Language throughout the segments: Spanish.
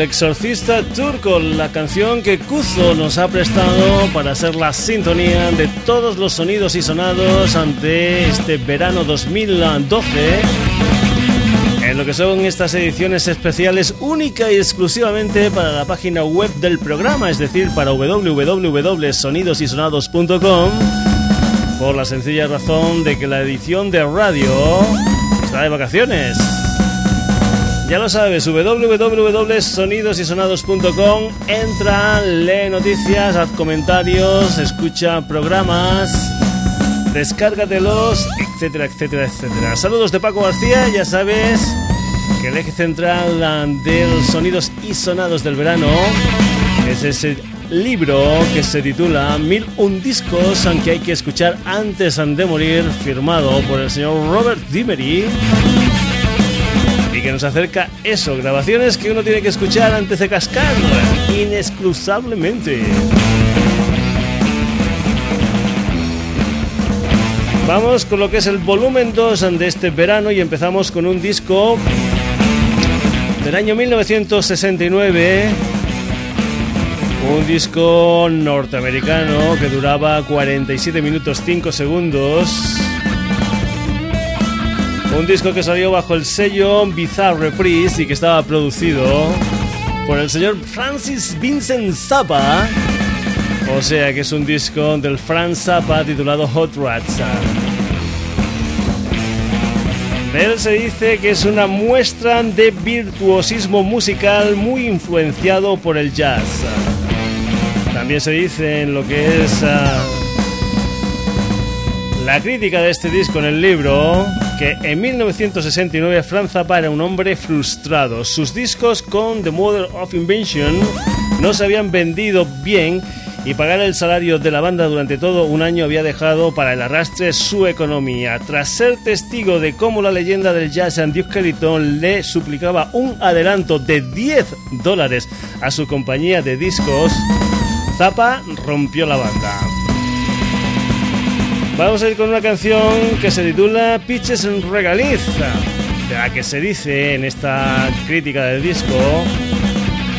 El exorcista turco, la canción que Kuzo nos ha prestado para ser la sintonía de todos los sonidos y sonados ante este verano 2012 en lo que son estas ediciones especiales única y exclusivamente para la página web del programa, es decir, para www.sonidosysonados.com, por la sencilla razón de que la edición de radio está de vacaciones. Ya lo sabes, www.sonidosysonados.com, entra, lee noticias, haz comentarios, escucha programas, descárgatelos, etcétera, etcétera, etcétera. Saludos de Paco García, ya sabes que el eje central del Sonidos y Sonados del Verano es ese libro que se titula Mil un discos, aunque hay que escuchar antes de morir, firmado por el señor Robert Dimery que nos acerca eso, grabaciones que uno tiene que escuchar antes de cascar, inexcusablemente. Vamos con lo que es el volumen 2 de este verano y empezamos con un disco del año 1969. Un disco norteamericano que duraba 47 minutos 5 segundos. Un disco que salió bajo el sello Bizarre Reprise y que estaba producido por el señor Francis Vincent Zappa. O sea que es un disco del Franz Zappa titulado Hot Rats. De él se dice que es una muestra de virtuosismo musical muy influenciado por el jazz. También se dice en lo que es ah, la crítica de este disco en el libro que en 1969 Franz Zappa era un hombre frustrado. Sus discos con The Mother of Invention no se habían vendido bien y pagar el salario de la banda durante todo un año había dejado para el arrastre su economía. Tras ser testigo de cómo la leyenda del jazz and Duke Ellington le suplicaba un adelanto de 10 dólares a su compañía de discos, Zappa rompió la banda. Vamos a ir con una canción que se titula Pitches en Regaliza, de la que se dice en esta crítica del disco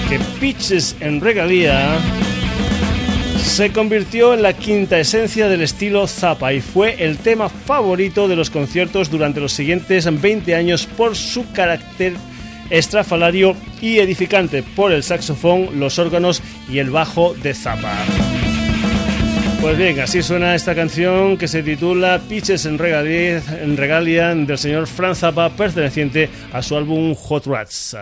que Pitches en Regalía se convirtió en la quinta esencia del estilo Zappa y fue el tema favorito de los conciertos durante los siguientes 20 años por su carácter estrafalario y edificante por el saxofón, los órganos y el bajo de Zappa. Pues bien, así suena esta canción que se titula Pitches en Regalia, en del señor Franz Zappa perteneciente a su álbum Hot Rats.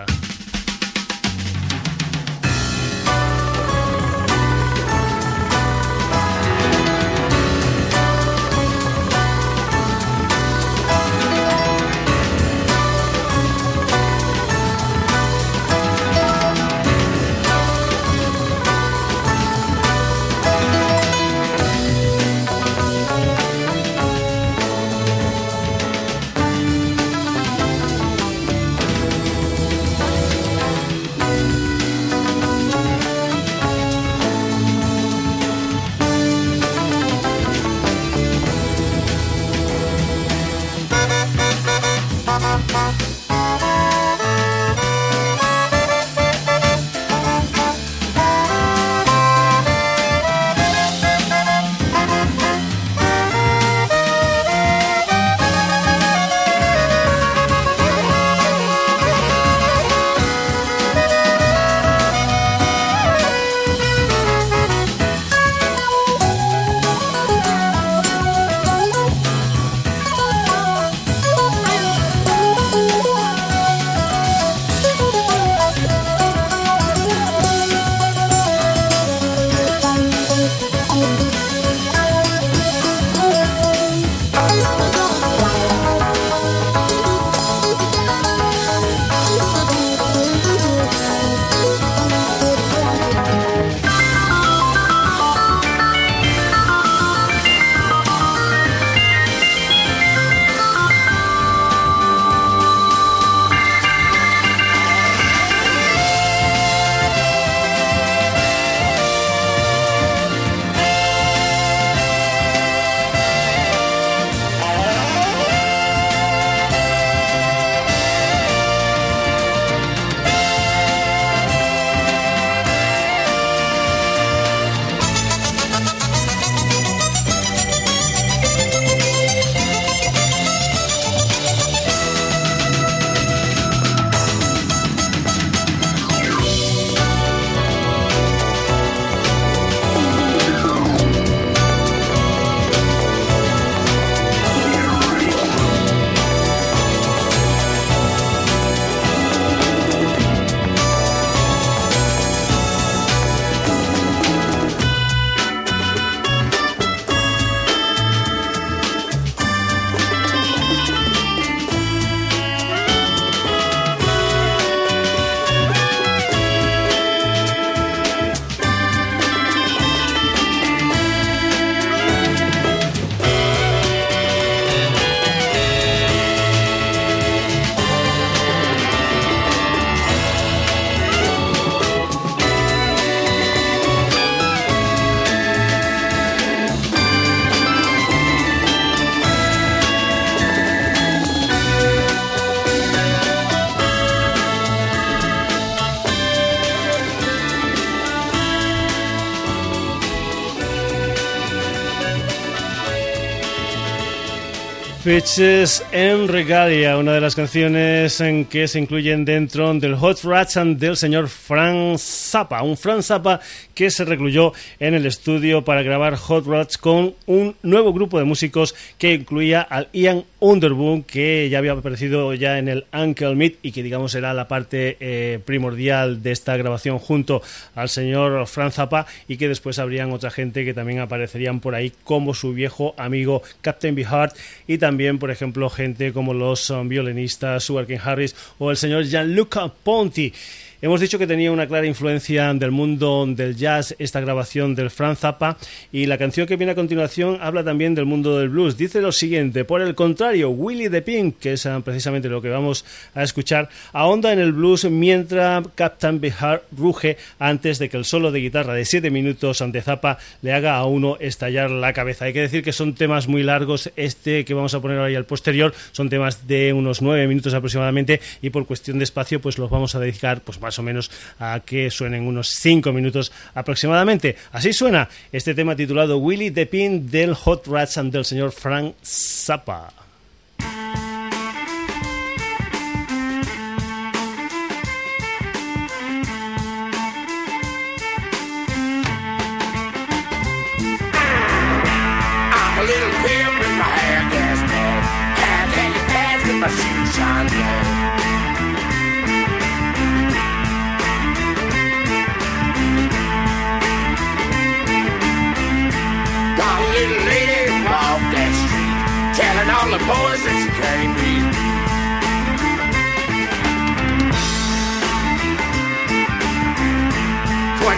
Pitches en Regalia, una de las canciones en que se incluyen dentro del Hot Rats del señor Frank Zappa, un Frank Zappa que se recluyó en el estudio para grabar Hot Rats con un nuevo grupo de músicos que incluía al Ian Underwood, que ya había aparecido ya en el Uncle Meet y que digamos era la parte eh, primordial de esta grabación junto al señor Frank Zappa y que después habrían otra gente que también aparecerían por ahí como su viejo amigo Captain Beefheart y también por ejemplo gente como los um, violinistas Sugar Harris o el señor Gianluca Ponti. Hemos dicho que tenía una clara influencia del mundo del jazz esta grabación del Franz Zappa y la canción que viene a continuación habla también del mundo del blues. Dice lo siguiente, por el contrario, Willie the Pink, que es ah, precisamente lo que vamos a escuchar, ahonda en el blues mientras Captain Bihar ruge antes de que el solo de guitarra de 7 minutos ante Zappa le haga a uno estallar la cabeza. Hay que decir que son temas muy largos, este que vamos a poner ahí al posterior son temas de unos 9 minutos aproximadamente y por cuestión de espacio pues los vamos a dedicar pues más o menos a que suenen unos 5 minutos aproximadamente. Así suena este tema titulado Willy the Pin del Hot Rats and del señor Frank Zappa.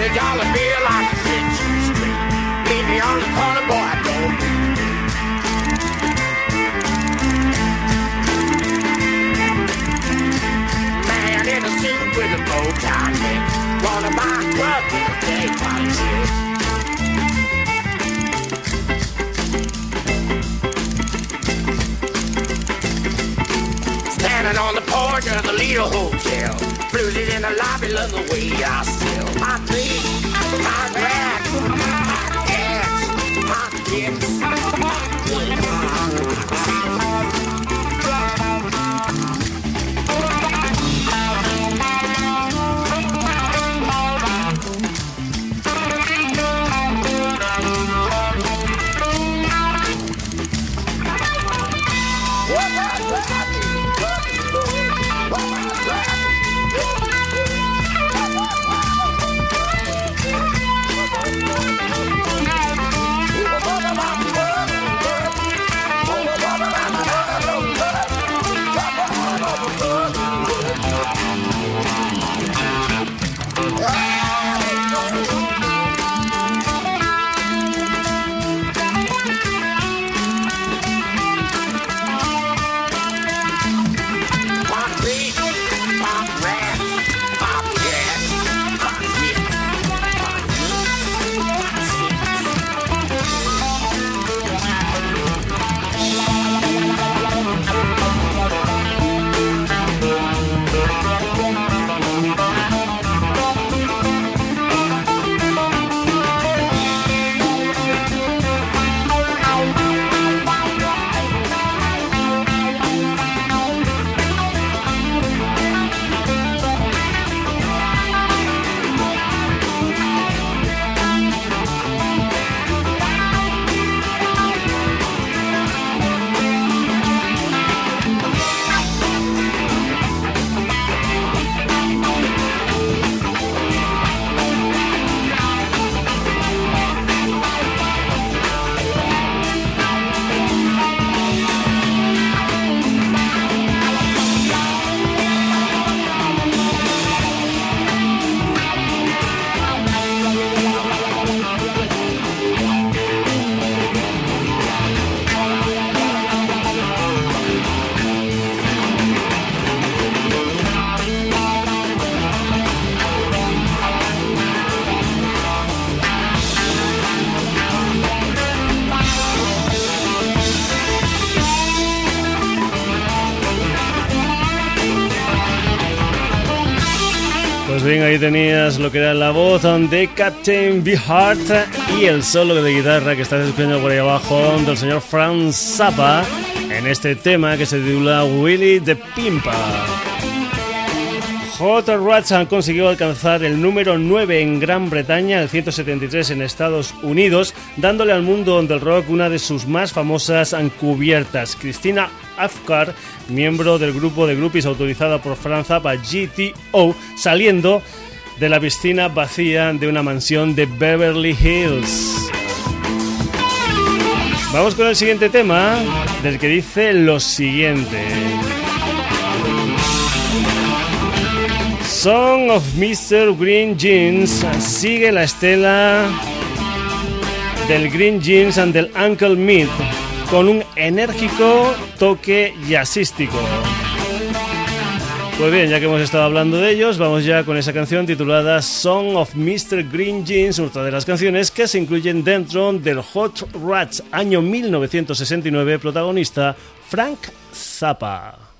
Twenty dollar bill, I can set you straight. Meet me on the corner, boy, I don't Man in a suit with a bow tie neck, a club with a day polish. Standing on the porch of the Lido Hotel. Blues in the lobby, love the way I sell my dreams, my rags, my gas, my gifts. Tenías lo que era la voz de Captain Beefheart y el solo de guitarra que estás escuchando por ahí abajo del señor Franz Zappa en este tema que se titula Willy the Pimpa. Hot Rats han conseguido alcanzar el número 9 en Gran Bretaña, el 173 en Estados Unidos, dándole al mundo del rock una de sus más famosas cubiertas. Cristina Afkar, miembro del grupo de groupies autorizada por Franza para GTO, saliendo de la piscina vacía de una mansión de Beverly Hills. Vamos con el siguiente tema, del que dice lo siguiente. Song of Mr. Green Jeans sigue la estela del Green Jeans and del Uncle Meat con un enérgico toque jazzístico. Pues bien, ya que hemos estado hablando de ellos, vamos ya con esa canción titulada Song of Mr. Green Jeans, otra de las canciones que se incluyen dentro del Hot Rats año 1969, protagonista Frank Zappa.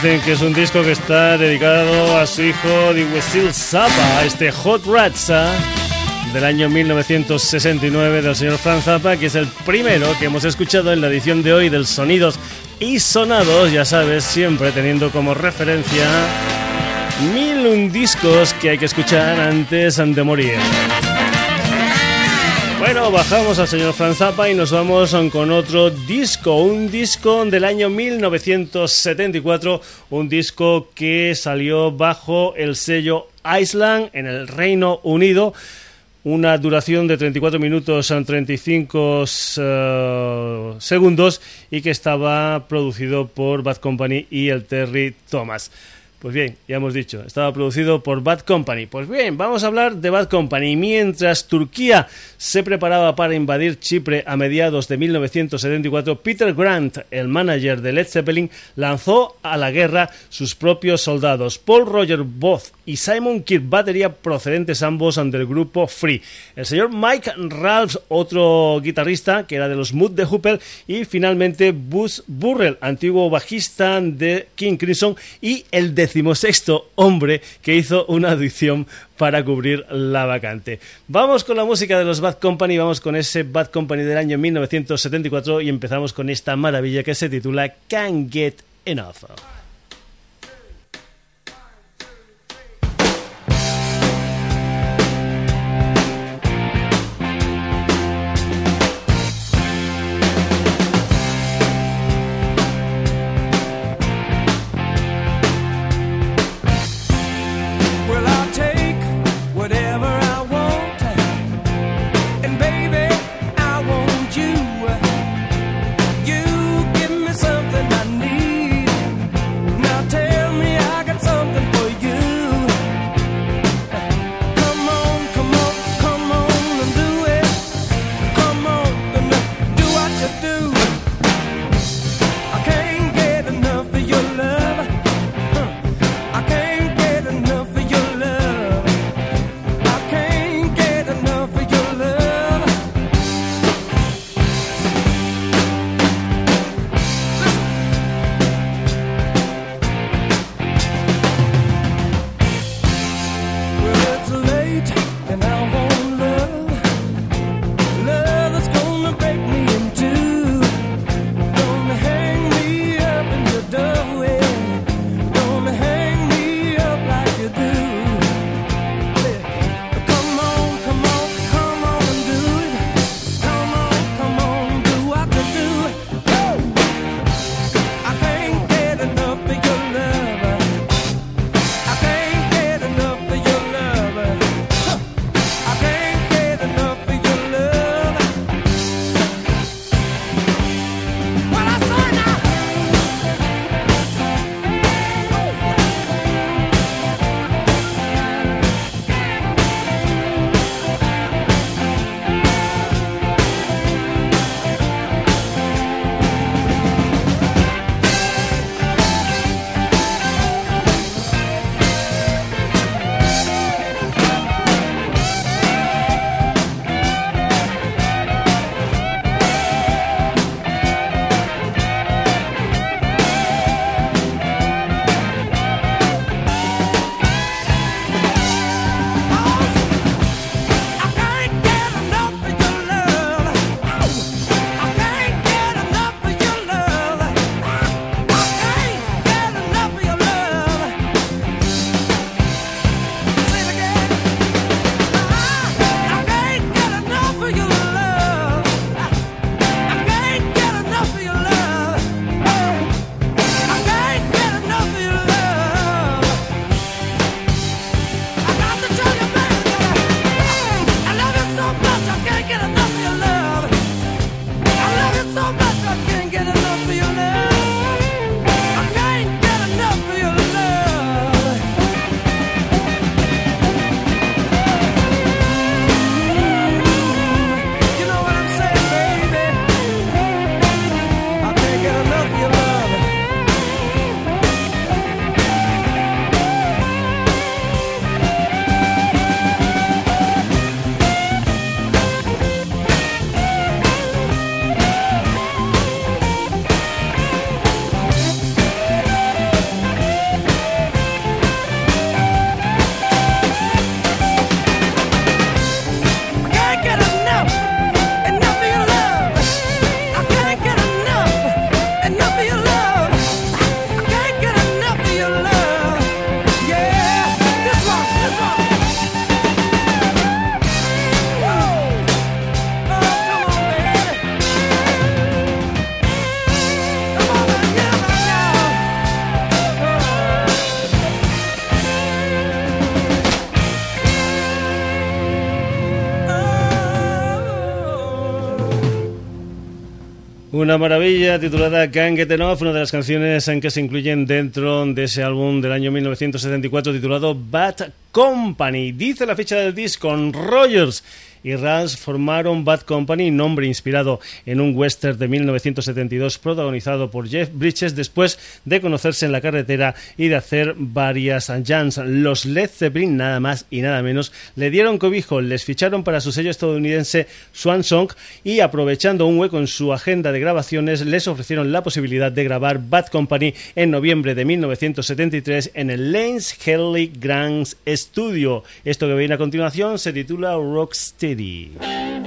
Dicen que es un disco que está dedicado a su hijo Wesil Zappa, este Hot Ratsa del año 1969 del señor Franz Zappa, que es el primero que hemos escuchado en la edición de hoy del Sonidos y Sonados, ya sabes, siempre teniendo como referencia mil un discos que hay que escuchar antes de morir. Bueno, bajamos al señor Franz Zappa y nos vamos con otro disco, un disco del año 1974, un disco que salió bajo el sello Island en el Reino Unido una duración de 34 minutos en 35 uh, segundos y que estaba producido por Bad Company y el Terry Thomas. Pues bien, ya hemos dicho, estaba producido por Bad Company. Pues bien, vamos a hablar de Bad Company. Mientras Turquía se preparaba para invadir Chipre a mediados de 1974, Peter Grant, el manager de Led Zeppelin, lanzó a la guerra sus propios soldados, Paul Roger Both y Simon Kirk, batería procedentes ambos del grupo Free. El señor Mike Ralphs, otro guitarrista que era de los Mood de Hooper, y finalmente Buzz Burrell, antiguo bajista de King Crimson y el de decimosexto hombre que hizo una audición para cubrir la vacante. Vamos con la música de los Bad Company, vamos con ese Bad Company del año 1974 y empezamos con esta maravilla que se titula Can't Get Enough. Una maravilla titulada Can't Get Enough, una de las canciones en que se incluyen dentro de ese álbum del año 1974 titulado Bad Company. Dice la fecha del disco Rogers y Rance formaron Bad Company, nombre inspirado en un western de 1972 protagonizado por Jeff Bridges después de conocerse en la carretera y de hacer varias jams. Los Led Zeppelin, nada más y nada menos, le dieron cobijo, les ficharon para su sello estadounidense Swan Song y aprovechando un hueco en su agenda de grabaciones les ofrecieron la posibilidad de grabar Bad Company en noviembre de 1973 en el Lanes Helly Grand Studio. Esto que viene a continuación se titula Rocksteady. City.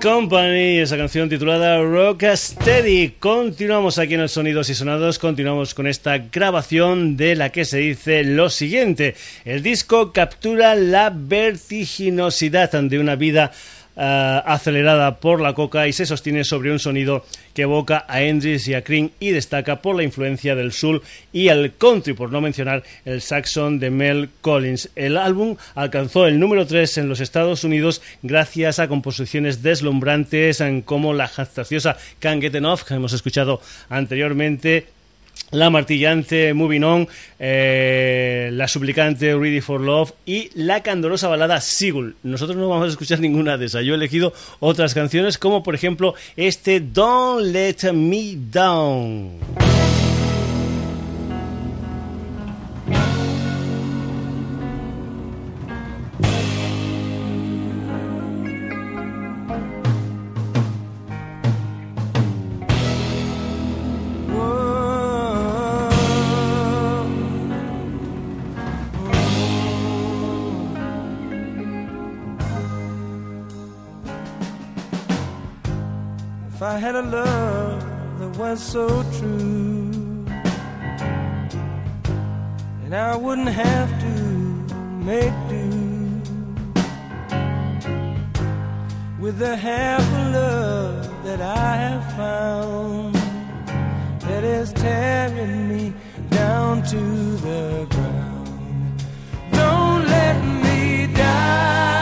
Company, esa canción titulada Rock Steady. Continuamos aquí en el Sonidos y Sonados, continuamos con esta grabación de la que se dice lo siguiente. El disco captura la vertiginosidad de una vida acelerada por la coca y se sostiene sobre un sonido que evoca a Hendrix y a Cream y destaca por la influencia del soul y el country, por no mencionar el saxon de Mel Collins. El álbum alcanzó el número 3 en los Estados Unidos gracias a composiciones deslumbrantes como la jactaciosa Can't Get Enough que hemos escuchado anteriormente la martillante Moving On, eh, la suplicante Ready for Love y la candorosa balada Sigul. Nosotros no vamos a escuchar ninguna de esas. Yo he elegido otras canciones como por ejemplo este Don't Let Me Down. A love that was so true, and I wouldn't have to make do with the half of love that I have found that is tearing me down to the ground. Don't let me die.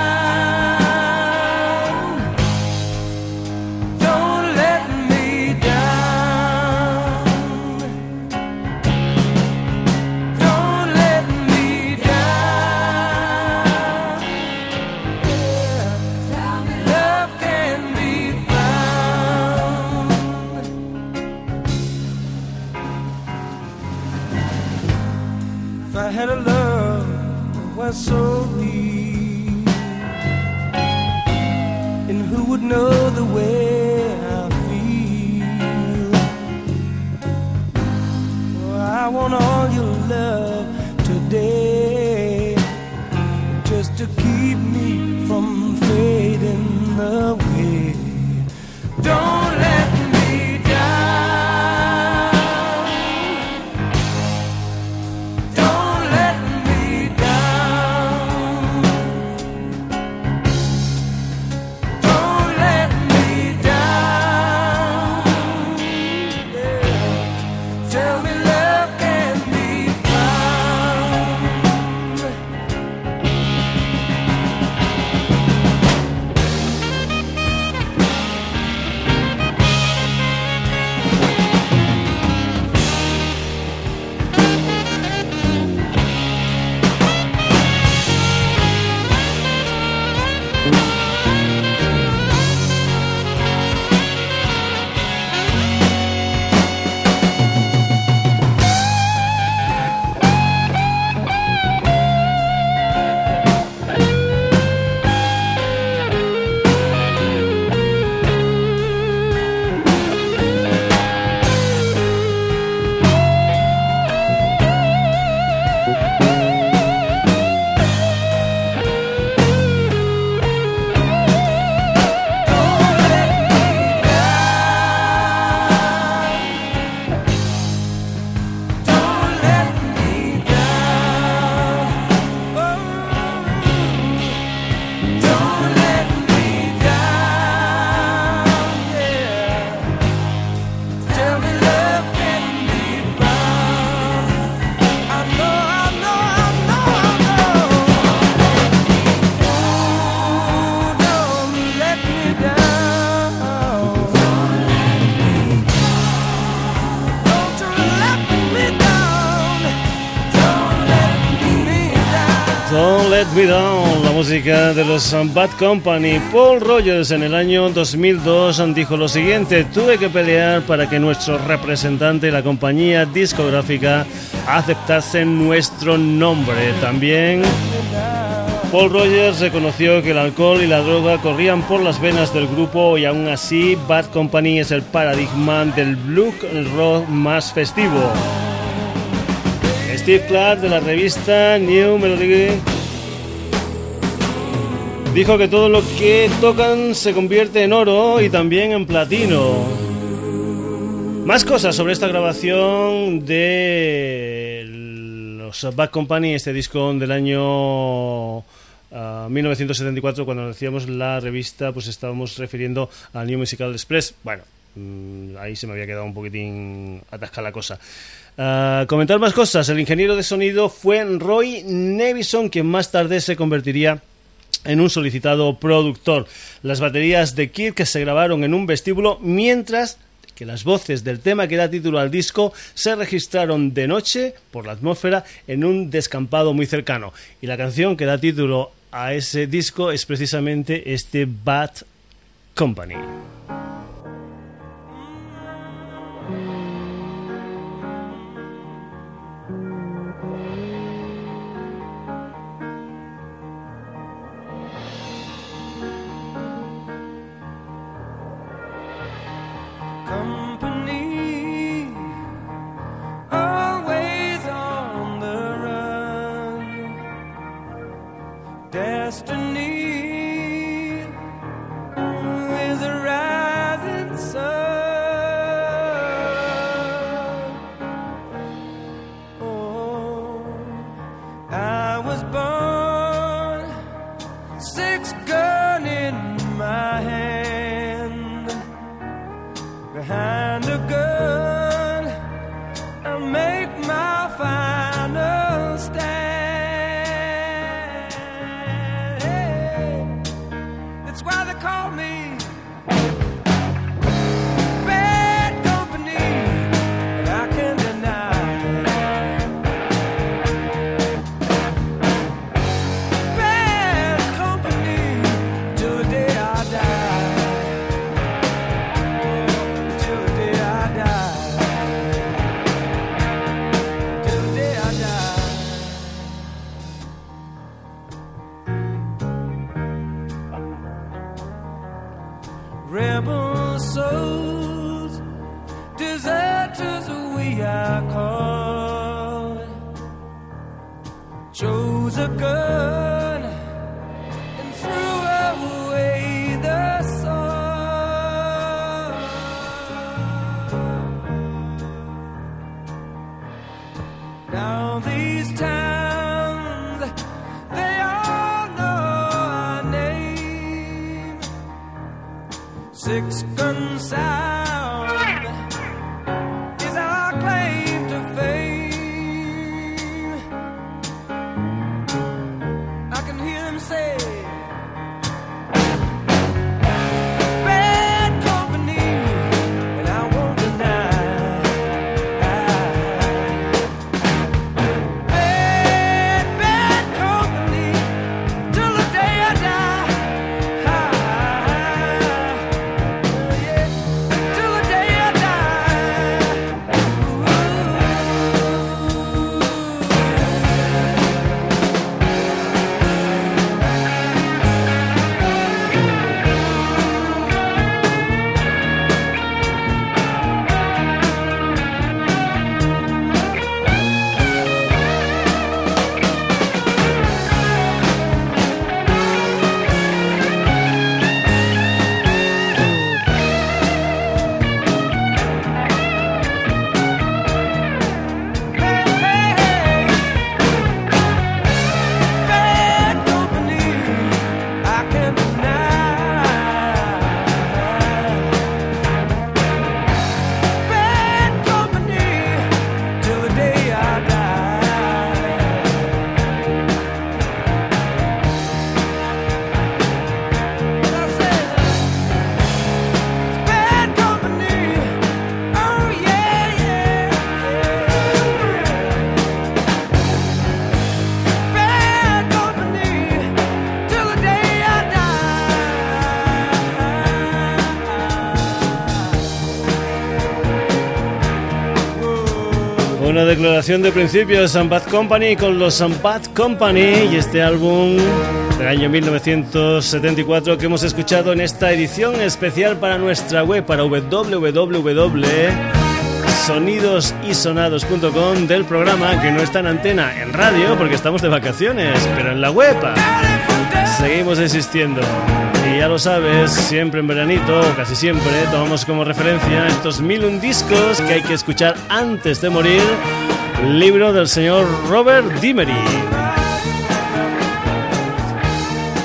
La música de los Bad Company. Paul Rogers en el año 2002 dijo lo siguiente, tuve que pelear para que nuestro representante la compañía discográfica aceptasen nuestro nombre. También Paul Rogers reconoció que el alcohol y la droga corrían por las venas del grupo y aún así Bad Company es el paradigma del blue rock más festivo. Steve Clark de la revista New Melody dijo que todo lo que tocan se convierte en oro y también en platino. Más cosas sobre esta grabación de los Bad Company, este disco del año 1974, ah, cuando decíamos la revista, pues estábamos refiriendo al New Musical Express. Bueno, mm, ahí se me había quedado un poquitín atascada la cosa. Ah, comentar más cosas. El ingeniero de sonido fue Roy Nevison, quien más tarde se convertiría en un solicitado productor. Las baterías de Kirk se grabaron en un vestíbulo mientras que las voces del tema que da título al disco se registraron de noche por la atmósfera en un descampado muy cercano. Y la canción que da título a ese disco es precisamente este Bad Company. destiny. call me declaración de principios, Bad Company con los Bad Company y este álbum del año 1974 que hemos escuchado en esta edición especial para nuestra web, para www.sonidosysonados.com del programa que no está en antena en radio porque estamos de vacaciones, pero en la web seguimos existiendo. Y ya lo sabes, siempre en veranito, casi siempre, tomamos como referencia estos mil un discos que hay que escuchar antes de morir libro del señor Robert Dimery.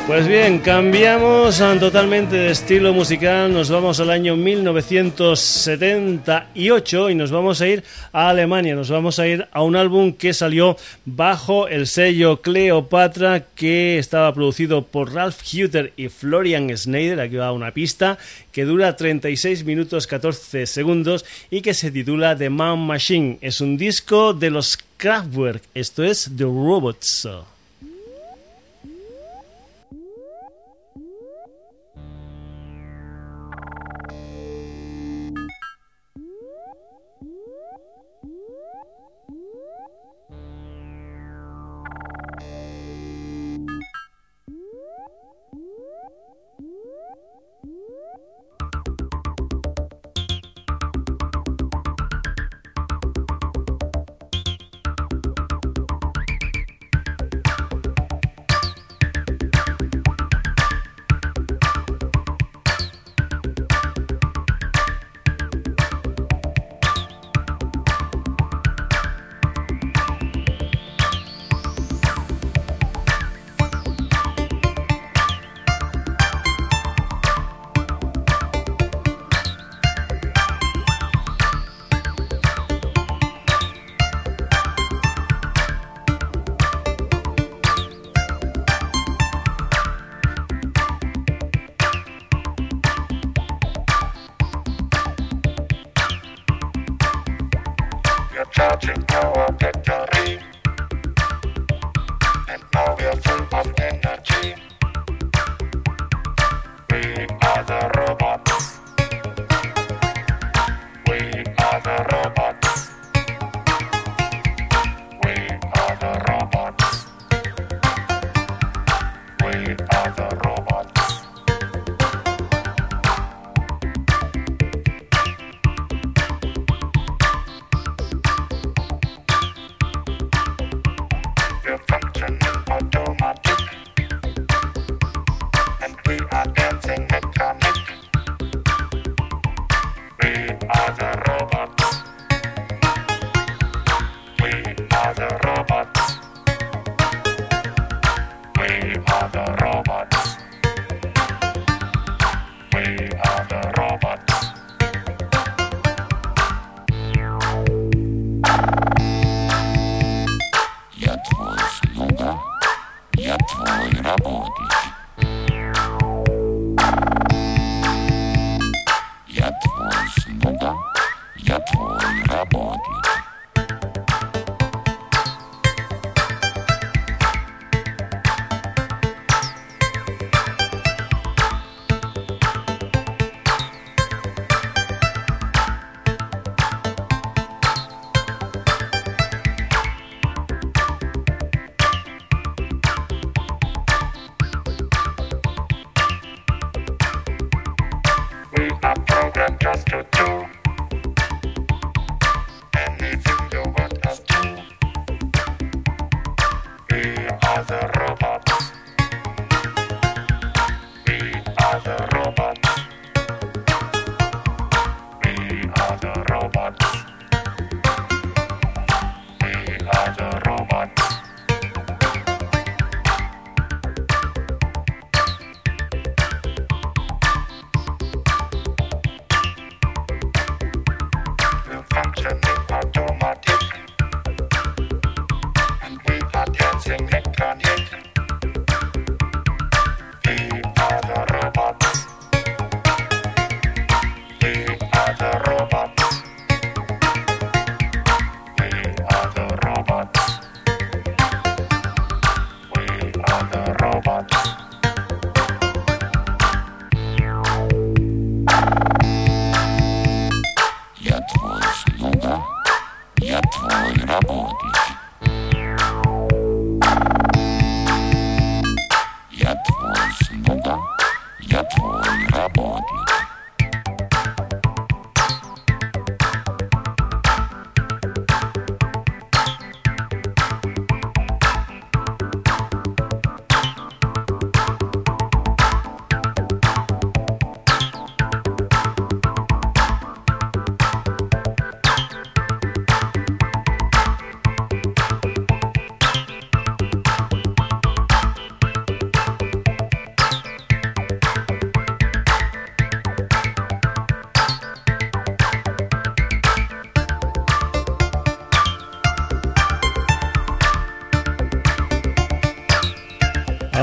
Pues bien, cambiamos totalmente de estilo musical, nos vamos al año 1978 y nos vamos a ir a Alemania, nos vamos a ir a un álbum que salió bajo el sello Cleopatra que estaba producido por Ralph Hutter y Florian Schneider, aquí va una pista que dura 36 minutos 14 segundos y que se titula The Man Machine. Es un disco de los Kraftwerk, esto es The Robots.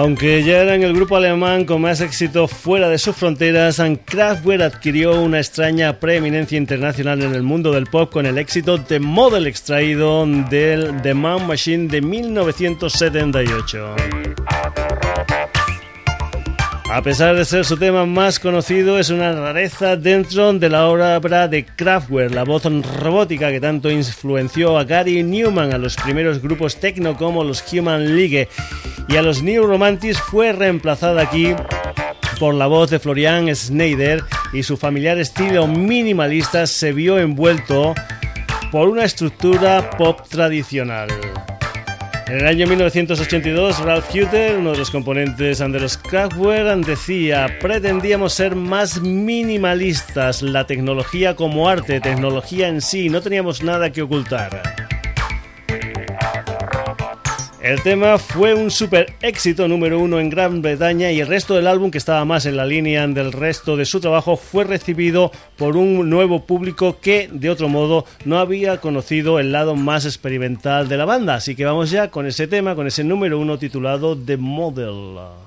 Aunque ya eran el grupo alemán con más éxito fuera de sus fronteras, Kraftwerk adquirió una extraña preeminencia internacional en el mundo del pop con el éxito de Model extraído del The Man Machine de 1978. A pesar de ser su tema más conocido, es una rareza dentro de la obra de Kraftwerk, la voz robótica que tanto influenció a Gary Newman, a los primeros grupos techno como los Human League y a los New Romantics fue reemplazada aquí por la voz de Florian Schneider y su familiar estilo minimalista se vio envuelto por una estructura pop tradicional. En el año 1982, Ralph Hutter, uno de los componentes de los Kraftwerk, decía: Pretendíamos ser más minimalistas, la tecnología como arte, tecnología en sí, no teníamos nada que ocultar. El tema fue un super éxito número uno en Gran Bretaña y el resto del álbum, que estaba más en la línea del resto de su trabajo, fue recibido por un nuevo público que, de otro modo, no había conocido el lado más experimental de la banda. Así que vamos ya con ese tema, con ese número uno titulado The Model.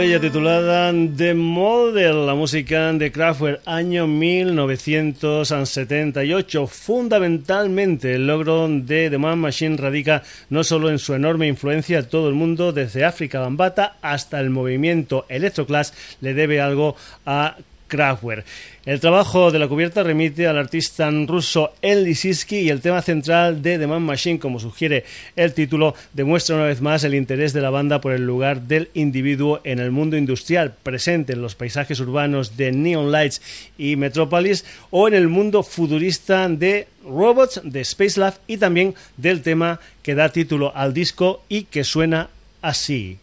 Maravilla titulada The Model, la música de Kraftwerk, año 1978. Fundamentalmente, el logro de The Man Machine radica no solo en su enorme influencia en todo el mundo, desde África Bambata hasta el movimiento Electroclass, le debe algo a El trabajo de la cubierta remite al artista ruso El Lisiski y el tema central de The Man Machine, como sugiere el título, demuestra una vez más el interés de la banda por el lugar del individuo en el mundo industrial, presente en los paisajes urbanos de Neon Lights y Metropolis o en el mundo futurista de Robots, de Space Lab y también del tema que da título al disco y que suena así.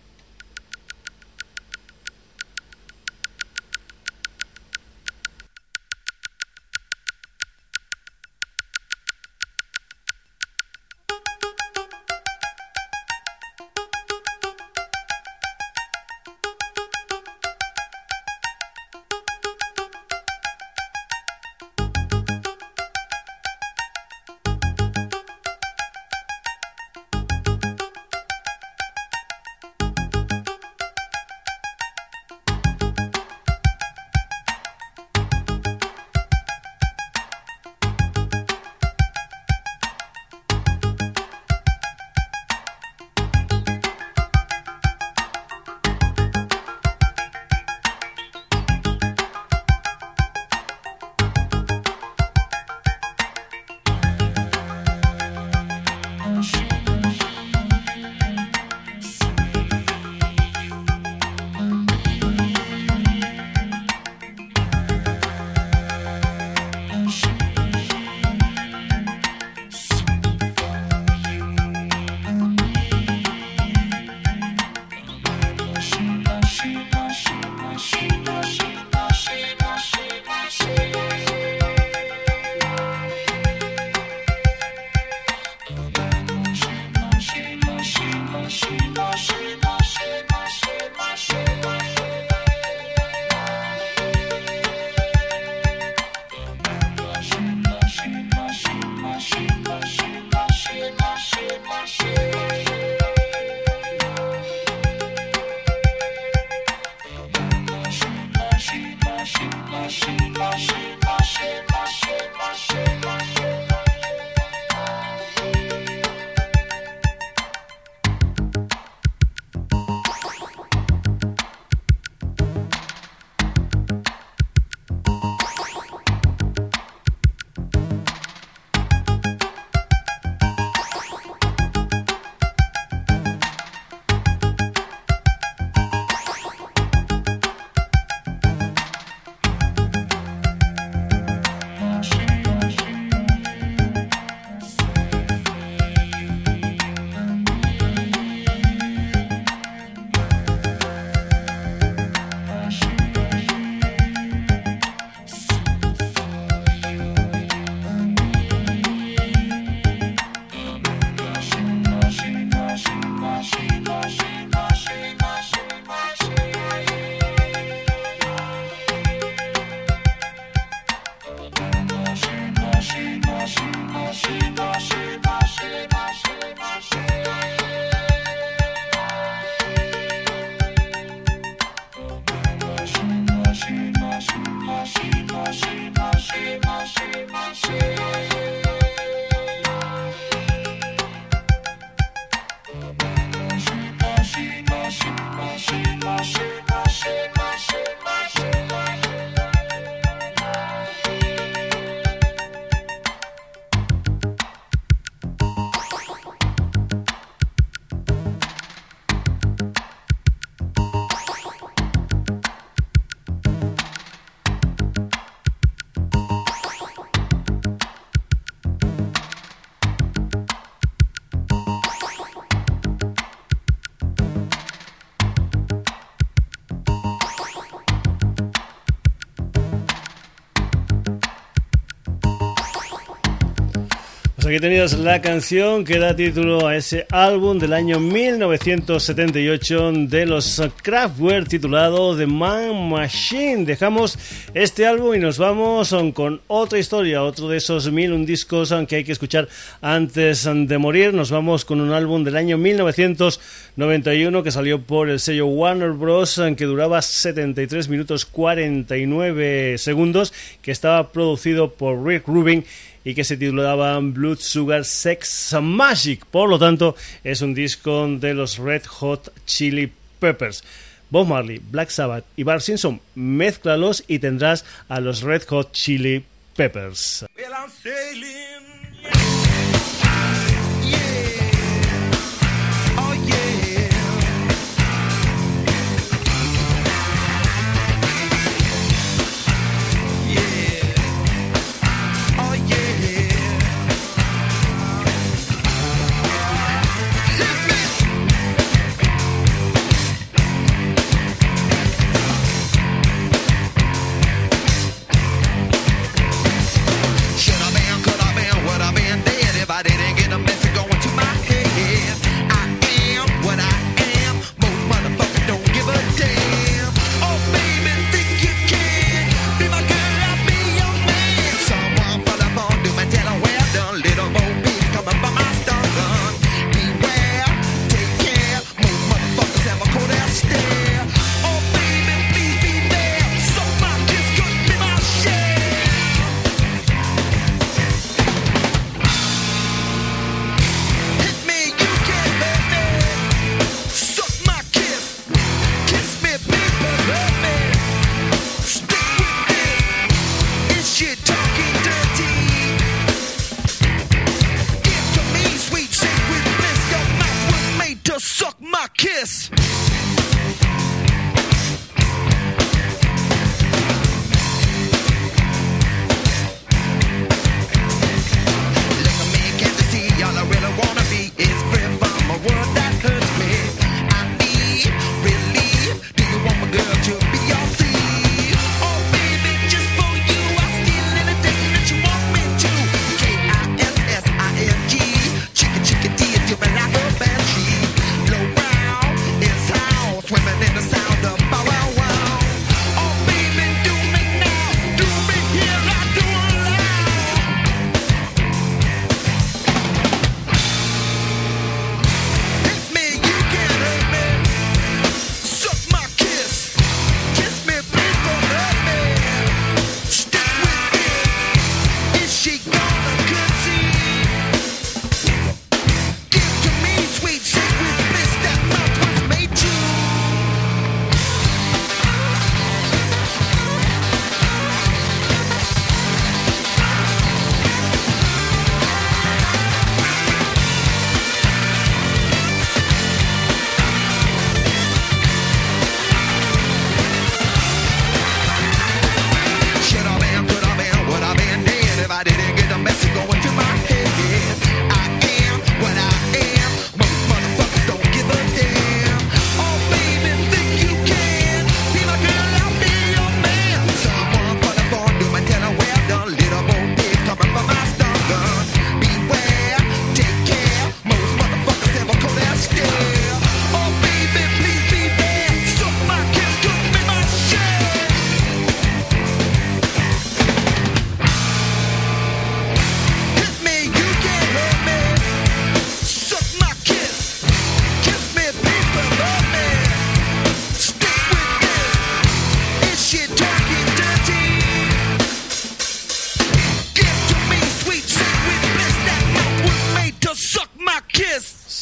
Aquí tenías la canción que da título a ese álbum del año 1978 de los Kraftwerk titulado The Man Machine. Dejamos este álbum y nos vamos con otra historia, otro de esos mil un discos que hay que escuchar antes de morir. Nos vamos con un álbum del año 1991 que salió por el sello Warner Bros. que duraba 73 minutos 49 segundos, que estaba producido por Rick Rubin y que se titulaba Blood Sugar Sex Magic. Por lo tanto, es un disco de los Red Hot Chili Peppers. Bob Marley, Black Sabbath y Bart Simpson, mézclalos y tendrás a los Red Hot Chili Peppers.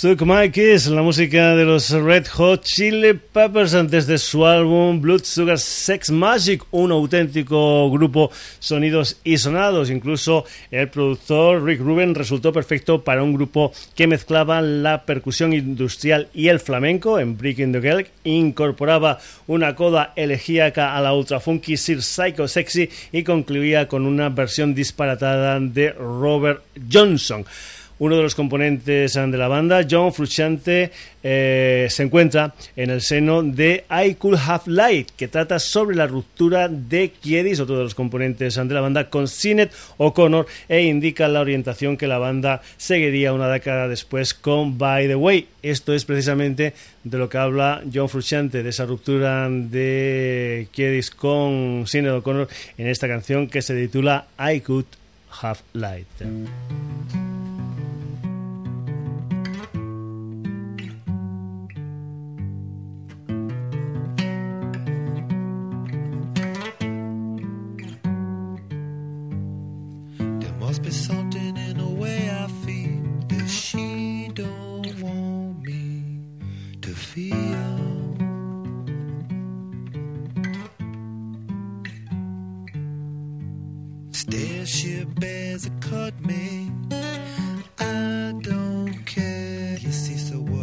Suck My la música de los Red Hot Chili Peppers antes de su álbum Blood Sugar Sex Magic, un auténtico grupo sonidos y sonados. Incluso el productor Rick Rubin resultó perfecto para un grupo que mezclaba la percusión industrial y el flamenco en Breaking the Gelk, incorporaba una coda elegíaca a la ultra funky Sir Psycho Sexy y concluía con una versión disparatada de Robert Johnson. Uno de los componentes de la banda, John Frusciante, eh, se encuentra en el seno de I Could Have Light, que trata sobre la ruptura de Kiedis, otro de los componentes de la banda, con Sinet O'Connor e indica la orientación que la banda seguiría una década después con By the Way. Esto es precisamente de lo que habla John Frusciante, de esa ruptura de Kiedis con Sinet O'Connor en esta canción que se titula I Could Have Light. must be something in the way I feel that she don't want me to feel. Still, she bears a cut me. I don't care. You see, so.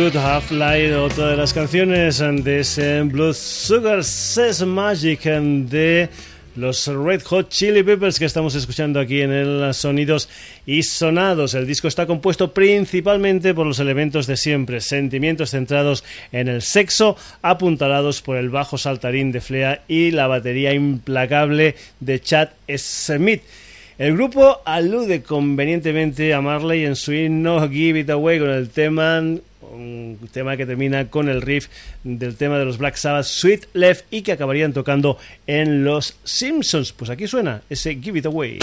Good Have Light, otra de las canciones de ese Blood Sugar Says Magic de los Red Hot Chili Peppers que estamos escuchando aquí en el Sonidos y Sonados. El disco está compuesto principalmente por los elementos de siempre, sentimientos centrados en el sexo, apuntalados por el bajo saltarín de Flea y la batería implacable de Chad Smith. El grupo alude convenientemente a Marley en su himno Give It Away con el tema un tema que termina con el riff del tema de los Black Sabbath, Sweet Left, y que acabarían tocando en Los Simpsons. Pues aquí suena ese Give It Away.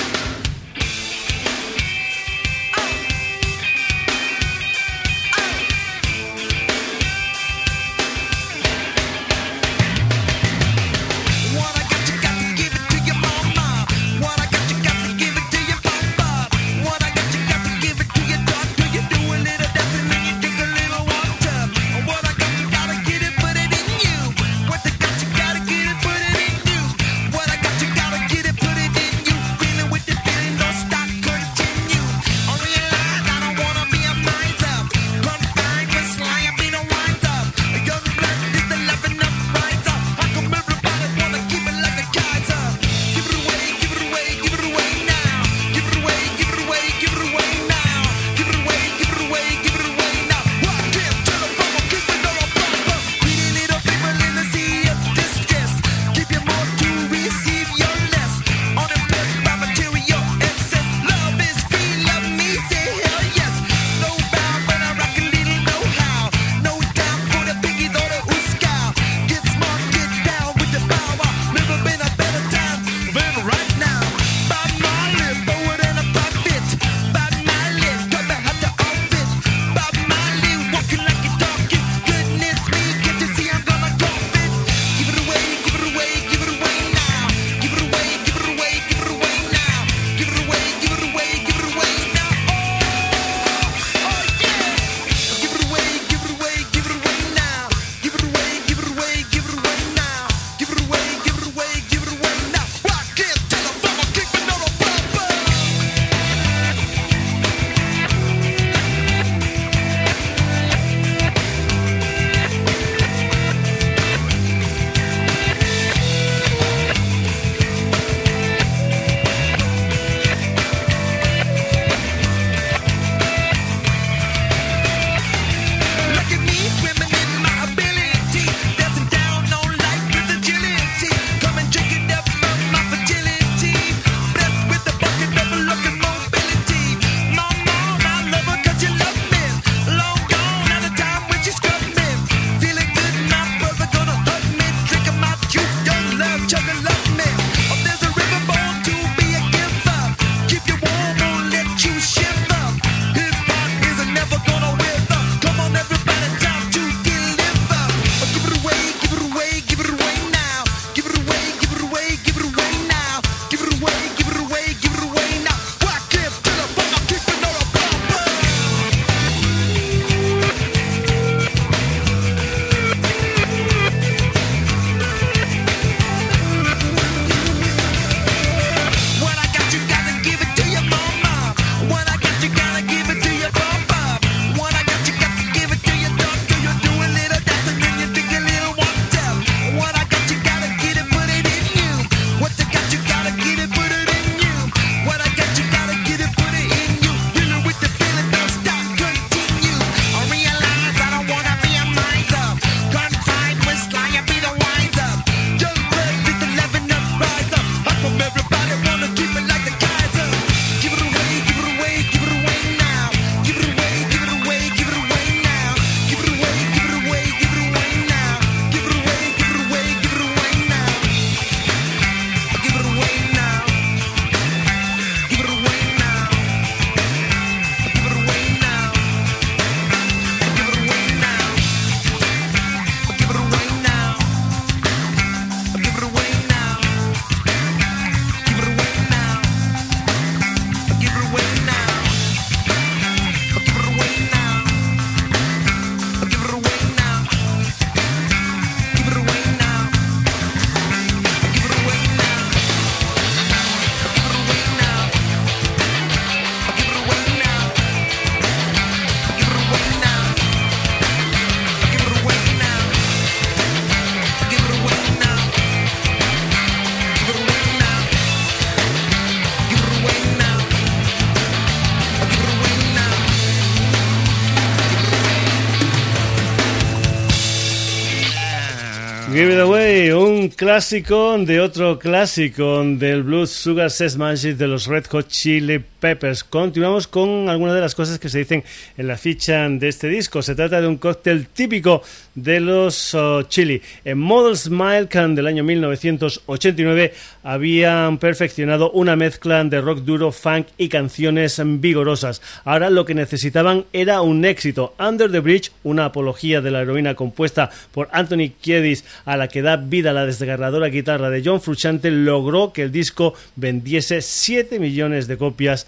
Clásico de otro clásico del blues Sugar Sex Magic de los Red Hot Chili Peppers. Continuamos con algunas de las cosas que se dicen en la ficha de este disco. Se trata de un cóctel típico de los oh, Chili. En Model Smile Can del año 1989 habían perfeccionado una mezcla de rock duro, funk y canciones vigorosas. Ahora lo que necesitaban era un éxito. Under the Bridge, una apología de la heroína compuesta por Anthony Kiedis a la que da vida la desgarradora guitarra de John Frusciante, logró que el disco vendiese 7 millones de copias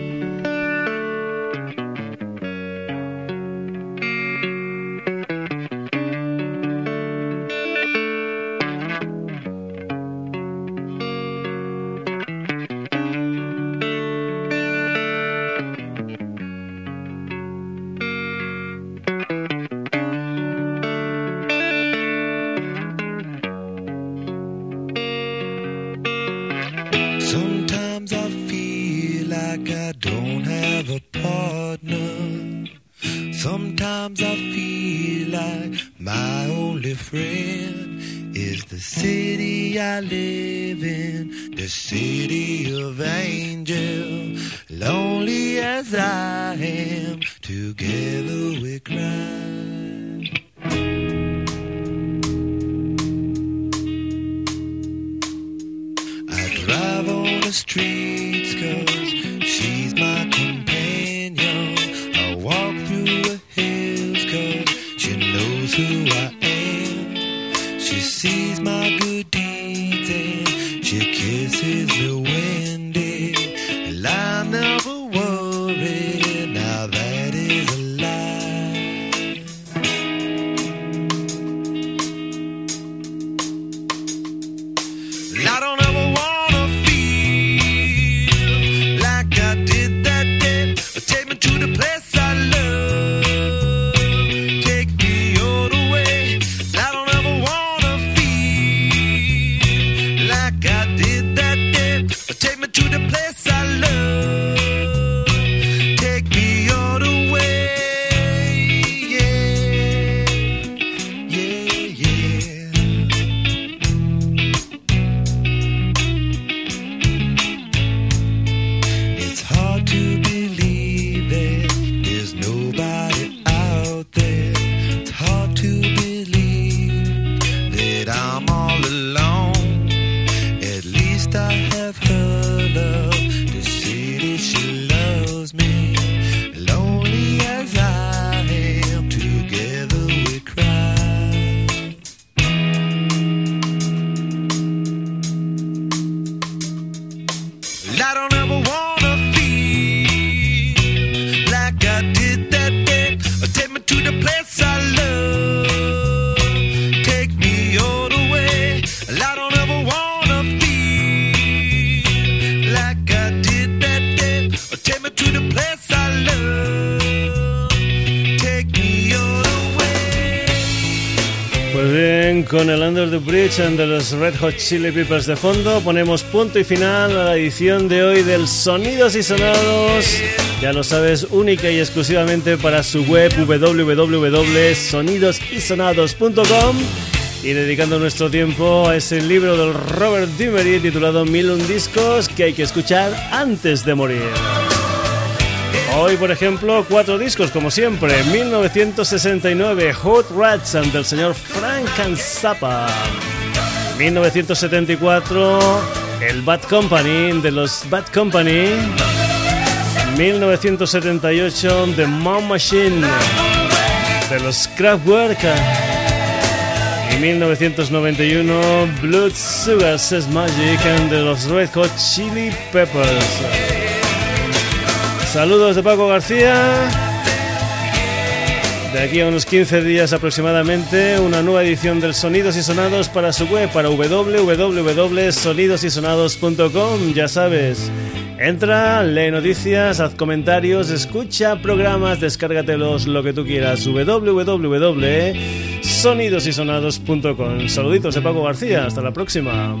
I've heard. De los Red Hot Chili Peppers de fondo, ponemos punto y final a la edición de hoy del Sonidos y Sonados. Ya lo sabes, única y exclusivamente para su web www.sonidosysonados.com y dedicando nuestro tiempo a ese libro del Robert Dimery titulado Mil un discos que hay que escuchar antes de morir. Hoy, por ejemplo, cuatro discos, como siempre. 1969, Hot Rats del señor Frank Zappa. 1974, el Bad Company de los Bad Company. 1978, The Mom Machine de los Kraftwerk. Y 1991, Blood Sugar Says Magic de los Red Hot Chili Peppers. Saludos de Paco García. De aquí a unos 15 días aproximadamente, una nueva edición del Sonidos y Sonados para su web, para www.sonidosysonados.com, ya sabes. Entra, lee noticias, haz comentarios, escucha programas, descárgatelos, lo que tú quieras. www.sonidosysonados.com. Saluditos de Paco García, hasta la próxima.